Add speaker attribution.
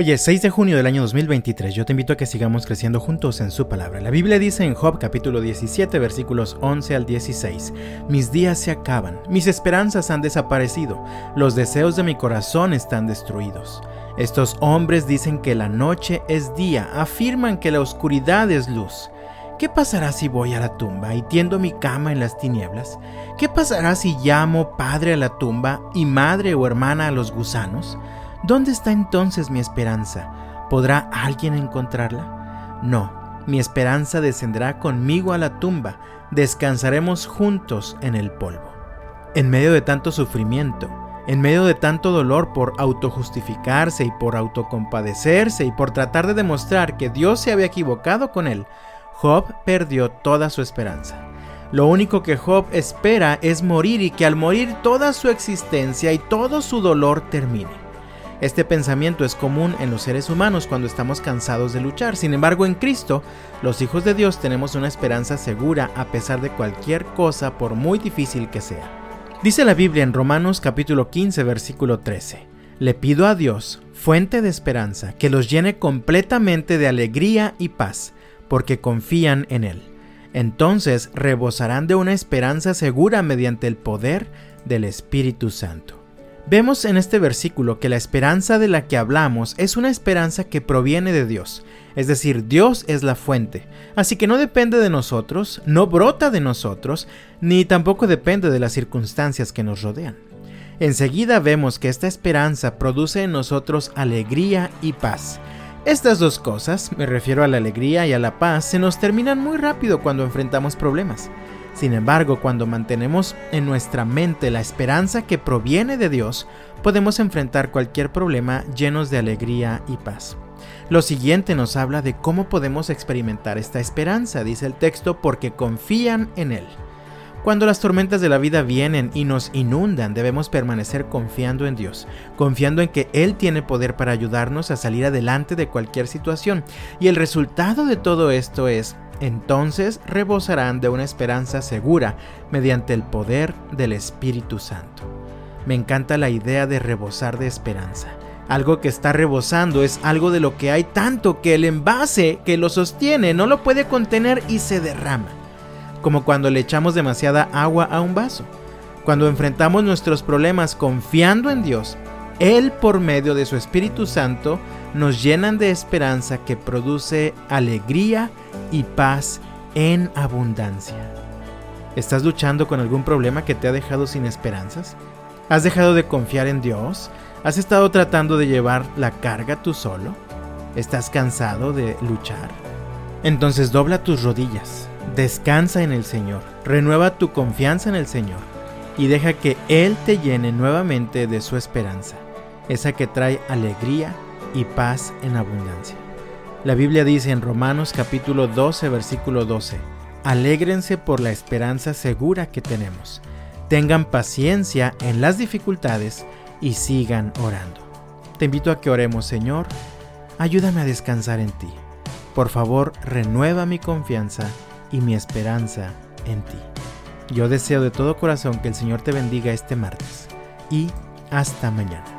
Speaker 1: Hoy es 6 de junio del año 2023. Yo te invito a que sigamos creciendo juntos en su palabra. La Biblia dice en Job capítulo 17 versículos 11 al 16, Mis días se acaban, mis esperanzas han desaparecido, los deseos de mi corazón están destruidos. Estos hombres dicen que la noche es día, afirman que la oscuridad es luz. ¿Qué pasará si voy a la tumba y tiendo mi cama en las tinieblas? ¿Qué pasará si llamo padre a la tumba y madre o hermana a los gusanos? ¿Dónde está entonces mi esperanza? ¿Podrá alguien encontrarla? No, mi esperanza descenderá conmigo a la tumba, descansaremos juntos en el polvo. En medio de tanto sufrimiento, en medio de tanto dolor por autojustificarse y por autocompadecerse y por tratar de demostrar que Dios se había equivocado con él, Job perdió toda su esperanza. Lo único que Job espera es morir y que al morir toda su existencia y todo su dolor termine. Este pensamiento es común en los seres humanos cuando estamos cansados de luchar. Sin embargo, en Cristo, los hijos de Dios tenemos una esperanza segura a pesar de cualquier cosa por muy difícil que sea. Dice la Biblia en Romanos capítulo 15 versículo 13. Le pido a Dios, fuente de esperanza, que los llene completamente de alegría y paz, porque confían en Él. Entonces rebosarán de una esperanza segura mediante el poder del Espíritu Santo. Vemos en este versículo que la esperanza de la que hablamos es una esperanza que proviene de Dios, es decir, Dios es la fuente, así que no depende de nosotros, no brota de nosotros, ni tampoco depende de las circunstancias que nos rodean. Enseguida vemos que esta esperanza produce en nosotros alegría y paz. Estas dos cosas, me refiero a la alegría y a la paz, se nos terminan muy rápido cuando enfrentamos problemas. Sin embargo, cuando mantenemos en nuestra mente la esperanza que proviene de Dios, podemos enfrentar cualquier problema llenos de alegría y paz. Lo siguiente nos habla de cómo podemos experimentar esta esperanza, dice el texto, porque confían en Él. Cuando las tormentas de la vida vienen y nos inundan, debemos permanecer confiando en Dios, confiando en que Él tiene poder para ayudarnos a salir adelante de cualquier situación. Y el resultado de todo esto es entonces rebosarán de una esperanza segura mediante el poder del Espíritu Santo. Me encanta la idea de rebosar de esperanza. Algo que está rebosando es algo de lo que hay tanto que el envase que lo sostiene no lo puede contener y se derrama. Como cuando le echamos demasiada agua a un vaso. Cuando enfrentamos nuestros problemas confiando en Dios, Él por medio de su Espíritu Santo nos llenan de esperanza que produce alegría y paz en abundancia. ¿Estás luchando con algún problema que te ha dejado sin esperanzas? ¿Has dejado de confiar en Dios? ¿Has estado tratando de llevar la carga tú solo? ¿Estás cansado de luchar? Entonces dobla tus rodillas, descansa en el Señor, renueva tu confianza en el Señor y deja que Él te llene nuevamente de su esperanza, esa que trae alegría y paz en abundancia. La Biblia dice en Romanos capítulo 12 versículo 12, Alégrense por la esperanza segura que tenemos. Tengan paciencia en las dificultades y sigan orando. Te invito a que oremos, Señor, ayúdame a descansar en ti. Por favor, renueva mi confianza y mi esperanza en ti. Yo deseo de todo corazón que el Señor te bendiga este martes y hasta mañana.